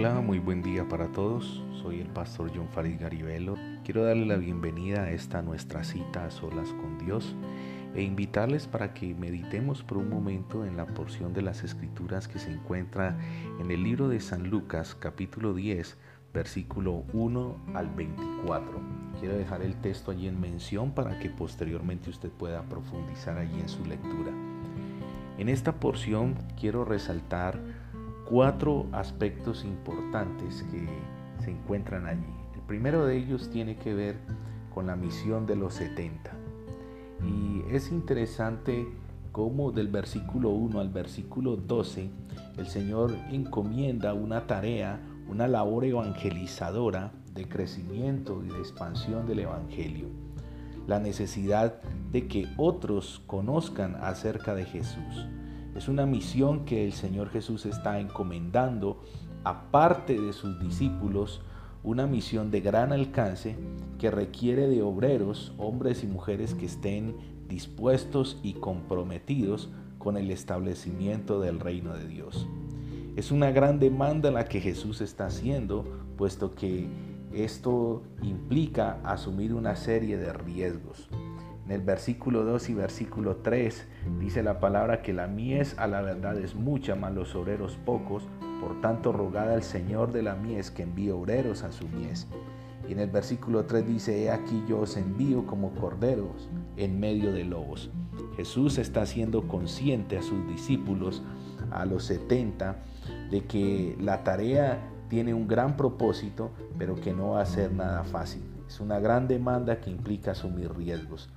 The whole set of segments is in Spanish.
Hola, muy buen día para todos. Soy el pastor John Farid Garibello. Quiero darle la bienvenida a esta nuestra cita a solas con Dios e invitarles para que meditemos por un momento en la porción de las escrituras que se encuentra en el libro de San Lucas capítulo 10 versículo 1 al 24. Quiero dejar el texto allí en mención para que posteriormente usted pueda profundizar allí en su lectura. En esta porción quiero resaltar cuatro aspectos importantes que se encuentran allí. El primero de ellos tiene que ver con la misión de los 70. Y es interesante cómo del versículo 1 al versículo 12 el Señor encomienda una tarea, una labor evangelizadora de crecimiento y de expansión del Evangelio. La necesidad de que otros conozcan acerca de Jesús es una misión que el Señor Jesús está encomendando aparte de sus discípulos, una misión de gran alcance que requiere de obreros, hombres y mujeres que estén dispuestos y comprometidos con el establecimiento del reino de Dios. Es una gran demanda la que Jesús está haciendo, puesto que esto implica asumir una serie de riesgos. En el versículo 2 y versículo 3 dice la palabra que la mies a la verdad es mucha, mas los obreros pocos. Por tanto, rogad al Señor de la mies que envíe obreros a su mies. Y en el versículo 3 dice, he aquí yo os envío como corderos en medio de lobos. Jesús está siendo consciente a sus discípulos, a los 70, de que la tarea tiene un gran propósito, pero que no va a ser nada fácil. Es una gran demanda que implica asumir riesgos.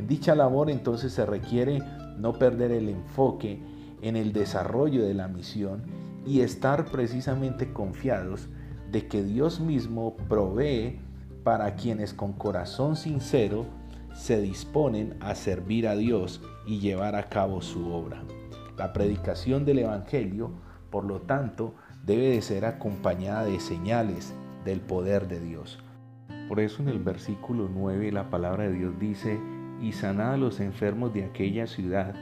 En dicha labor entonces se requiere no perder el enfoque en el desarrollo de la misión y estar precisamente confiados de que Dios mismo provee para quienes con corazón sincero se disponen a servir a Dios y llevar a cabo su obra. La predicación del Evangelio, por lo tanto, debe de ser acompañada de señales del poder de Dios. Por eso en el versículo 9 la palabra de Dios dice, y sanad a los enfermos de aquella ciudad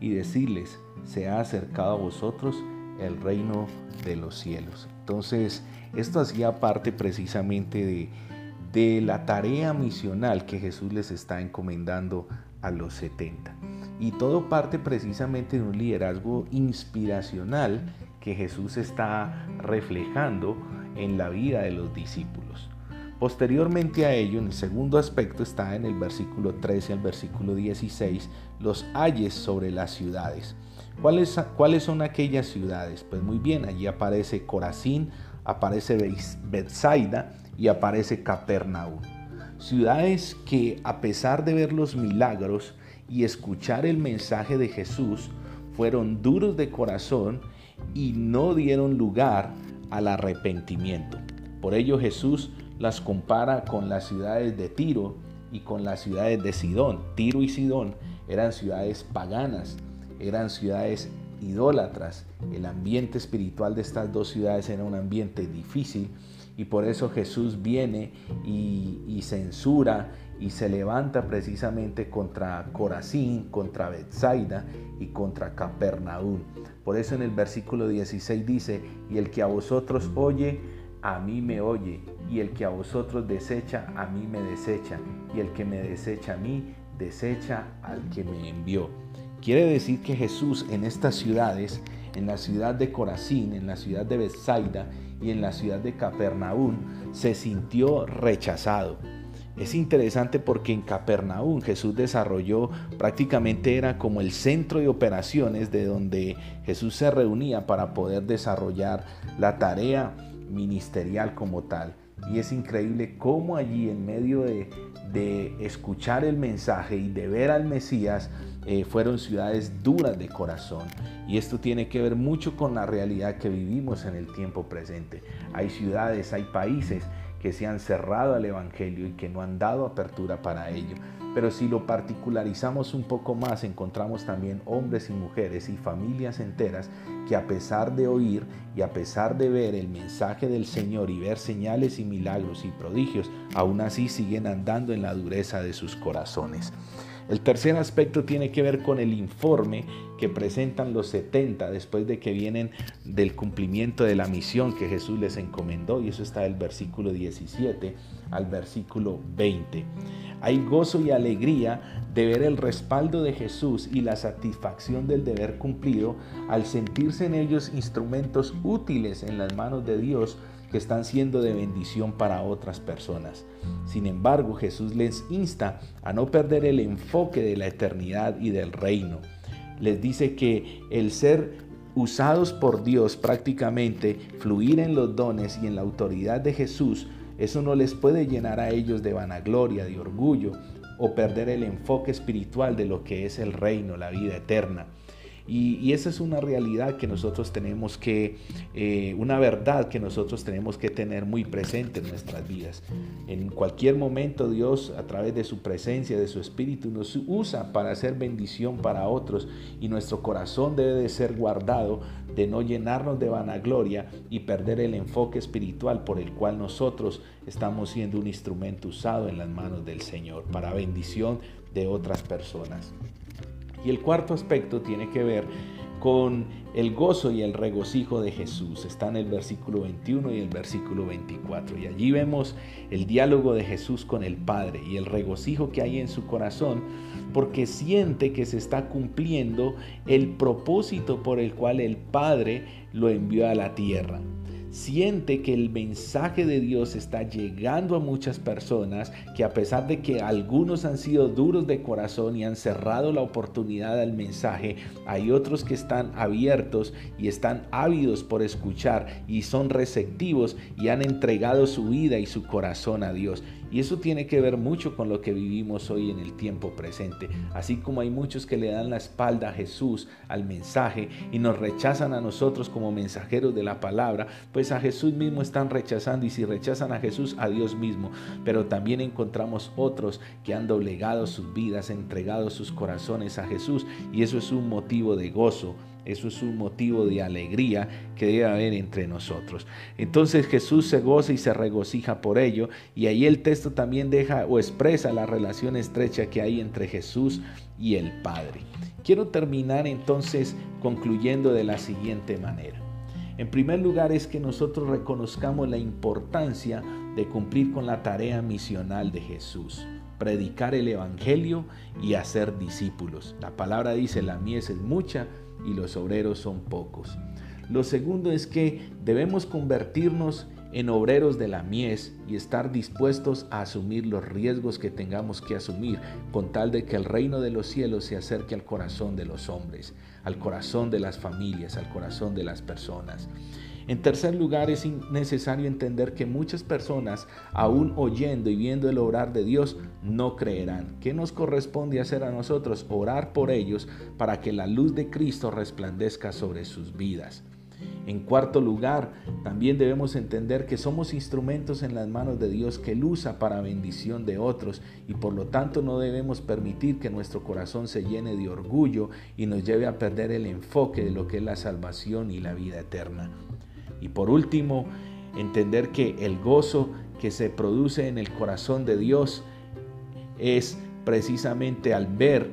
y decirles, se ha acercado a vosotros el reino de los cielos. Entonces, esto hacía parte precisamente de, de la tarea misional que Jesús les está encomendando a los 70. Y todo parte precisamente de un liderazgo inspiracional que Jesús está reflejando en la vida de los discípulos. Posteriormente a ello, en el segundo aspecto está en el versículo 13 al versículo 16, los ayes sobre las ciudades. ¿Cuáles, ¿Cuáles son aquellas ciudades? Pues muy bien, allí aparece Corazín, aparece Bethsaida y aparece Capernaum. Ciudades que a pesar de ver los milagros y escuchar el mensaje de Jesús, fueron duros de corazón y no dieron lugar al arrepentimiento. Por ello Jesús las compara con las ciudades de Tiro y con las ciudades de Sidón. Tiro y Sidón eran ciudades paganas, eran ciudades idólatras. El ambiente espiritual de estas dos ciudades era un ambiente difícil y por eso Jesús viene y, censura y se levanta precisamente contra Corazín, contra Bethsaida y contra Capernaum. Por eso en el versículo 16 dice, y el que a vosotros oye, a mí me oye, y el que a vosotros desecha, a mí me desecha, y el que me desecha a mí, desecha al que me envió. Quiere decir que Jesús en estas ciudades, en la ciudad de Corazín, en la ciudad de Bethsaida y en la ciudad de Capernaum, se sintió rechazado. Es interesante porque en Capernaum Jesús desarrolló prácticamente era como el centro de operaciones de donde Jesús se reunía para poder desarrollar la tarea ministerial como tal. Y es increíble cómo allí en medio de, escuchar el mensaje y de ver al Mesías, eh, fueron ciudades duras de corazón. Y esto tiene que ver mucho con la realidad que vivimos en el tiempo presente. Hay ciudades, hay países que se han cerrado al Evangelio y que no han dado apertura para ello. Pero si lo particularizamos un poco más, encontramos también hombres y mujeres y familias enteras que a pesar de oír y a pesar de ver el mensaje del Señor y ver señales y milagros y prodigios, aún así siguen andando en la dureza de sus corazones. El tercer aspecto tiene que ver con el informe que presentan los 70 después de que vienen del cumplimiento de la misión que Jesús les encomendó, y eso está del versículo 17 al versículo 20. Hay gozo y alegría de ver el respaldo de Jesús y la satisfacción del deber cumplido al sentirse en ellos instrumentos útiles en las manos de Dios que están siendo de bendición para otras personas. Sin embargo, Jesús les insta a no perder el enfoque de la eternidad y del reino. Les dice que el ser usados por Dios prácticamente, fluir en los dones y en la autoridad de Jesús, eso no les puede llenar a ellos de vanagloria, de orgullo o perder el enfoque espiritual de lo que es el reino, la vida eterna. Y, esa es una realidad que nosotros tenemos que, eh, una verdad que nosotros tenemos que tener muy presente en nuestras vidas. En cualquier momento Dios a través de su presencia, de su espíritu, nos usa para hacer bendición para otros y nuestro corazón debe de ser guardado de no llenarnos de vanagloria y perder el enfoque espiritual por el cual nosotros estamos siendo un instrumento usado en las manos del Señor para bendición de otras personas. Y el cuarto aspecto tiene que ver con el gozo y el regocijo de Jesús. Está en el versículo 21 y el versículo 24. Y allí vemos el diálogo de Jesús con el Padre y el regocijo que hay en su corazón porque siente que se está cumpliendo el propósito por el cual el Padre lo envió a la tierra siente que el mensaje de Dios está llegando a muchas personas, que a pesar de que algunos han sido duros de corazón y han cerrado la oportunidad al mensaje, hay otros que están abiertos y están ávidos por escuchar y son receptivos y han entregado su vida y su corazón a Dios. Y eso tiene que ver mucho con lo que vivimos hoy en el tiempo presente. Así como hay muchos que le dan la espalda a Jesús, al mensaje, y nos rechazan a nosotros como mensajeros de la palabra, pues a Jesús mismo están rechazando y si rechazan a Jesús, a Dios mismo. Pero también encontramos otros que han doblegado sus vidas, entregado sus corazones a Jesús y eso es un motivo de gozo eso es un motivo de alegría que debe haber entre nosotros. Entonces Jesús se goza y se regocija por ello. Y ahí el texto también deja o expresa la relación estrecha que hay entre Jesús y el Padre. Quiero terminar entonces concluyendo de la siguiente manera. En primer lugar es que nosotros reconozcamos la importancia de cumplir con la tarea misional de Jesús predicar el Evangelio y hacer discípulos. La palabra dice, la mies es mucha, y los obreros son pocos. Lo segundo es que debemos convertirnos en obreros de la mies y estar dispuestos a asumir los riesgos que tengamos que asumir con tal de que el reino de los cielos se acerque al corazón de los hombres, al corazón de las familias, al corazón de las personas. En tercer lugar, es necesario entender que muchas personas, aún oyendo y viendo el obrar de Dios, no creerán. ¿Qué nos corresponde hacer a nosotros? Orar por ellos para que la luz de Cristo resplandezca sobre sus vidas. En cuarto lugar, también debemos entender que somos instrumentos en las manos de Dios que Él usa para bendición de otros y por lo tanto no debemos permitir que nuestro corazón se llene de orgullo y nos lleve a perder el enfoque de lo que es la salvación y la vida eterna. Y por último, entender que el gozo que se produce en el corazón de Dios es precisamente al ver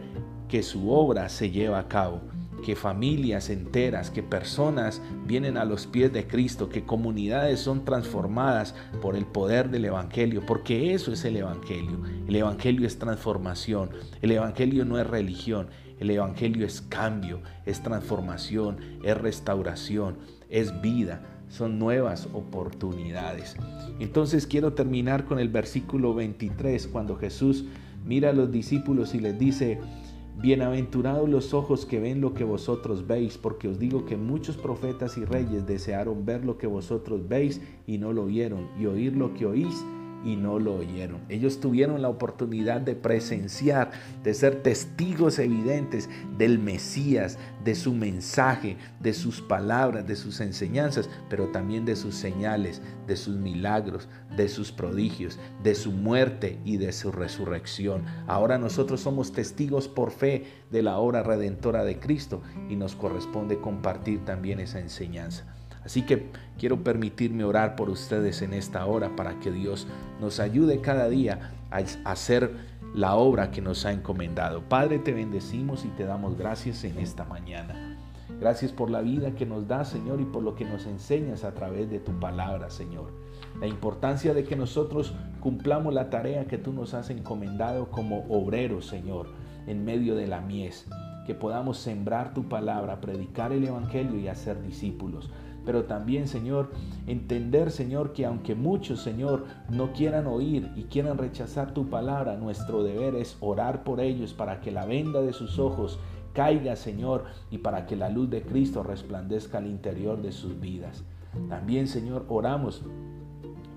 que su obra se lleva a cabo, que familias enteras, que personas vienen a los pies de Cristo, que comunidades son transformadas por el poder del Evangelio, porque eso es el Evangelio. El Evangelio es transformación, el Evangelio no es religión, el Evangelio es cambio, es transformación, es restauración, es vida son nuevas oportunidades. Entonces quiero terminar con el versículo 23, cuando Jesús mira a los discípulos y les dice, Bienaventurados los ojos que ven lo que vosotros veis, porque os digo que muchos profetas y reyes desearon ver lo que vosotros veis y no lo vieron, y oír lo que oís y no lo oyeron. Ellos tuvieron la oportunidad de presenciar, de ser testigos evidentes del Mesías, de su mensaje, de sus palabras, de sus enseñanzas, pero también de sus señales, de sus milagros, de sus prodigios, de su muerte y de su resurrección. Ahora nosotros somos testigos por fe de la obra redentora de Cristo y nos corresponde compartir también esa enseñanza. Así que quiero permitirme orar por ustedes en esta hora para que Dios nos ayude cada día a, ser la obra que nos ha encomendado. Padre, te bendecimos y te damos gracias en esta mañana. Gracias por la vida que nos das, Señor, y por lo que nos enseñas a través de tu palabra, Señor. La importancia de que nosotros cumplamos la tarea que tú nos has encomendado como obreros, Señor, en medio de la mies. Que podamos sembrar tu palabra, predicar el Evangelio y hacer discípulos pero también, Señor, entender, Señor, que aunque muchos, Señor, no quieran oír y quieran rechazar tu palabra, nuestro deber es orar por ellos para que la venda de sus ojos caiga, Señor, y para que la luz de Cristo resplandezca al interior de sus vidas. También, Señor, oramos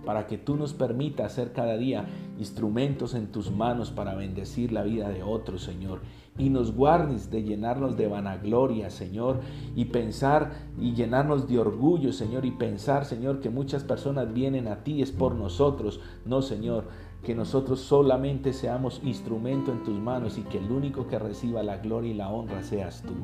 para que tú nos permitas ser cada día instrumentos en tus manos para bendecir la vida de otros, Señor, y nos guardes de llenarnos de vanagloria, Señor, y pensar y llenarnos de orgullo, Señor, y pensar, Señor, que muchas personas vienen a ti es por nosotros. No, Señor, que nosotros solamente seamos instrumento en tus manos y que el único que reciba la gloria y la honra seas tú.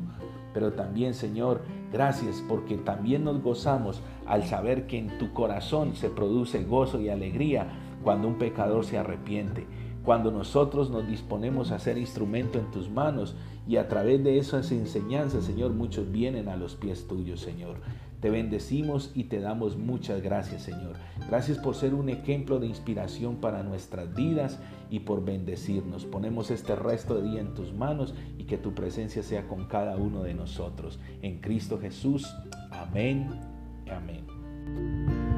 Pero también, Señor, gracias porque también nos gozamos al saber que en tu corazón se produce gozo y alegría cuando un pecador se arrepiente cuando nosotros nos disponemos a ser instrumento en tus manos y a través de esas enseñanzas, Señor, muchos vienen a los pies tuyos, Señor. Te bendecimos y te damos muchas gracias, Señor. Gracias por ser un ejemplo de inspiración para nuestras vidas y por bendecirnos. Ponemos este resto de día en tus manos y que tu presencia sea con cada uno de nosotros. En Cristo Jesús. Amén. Amén.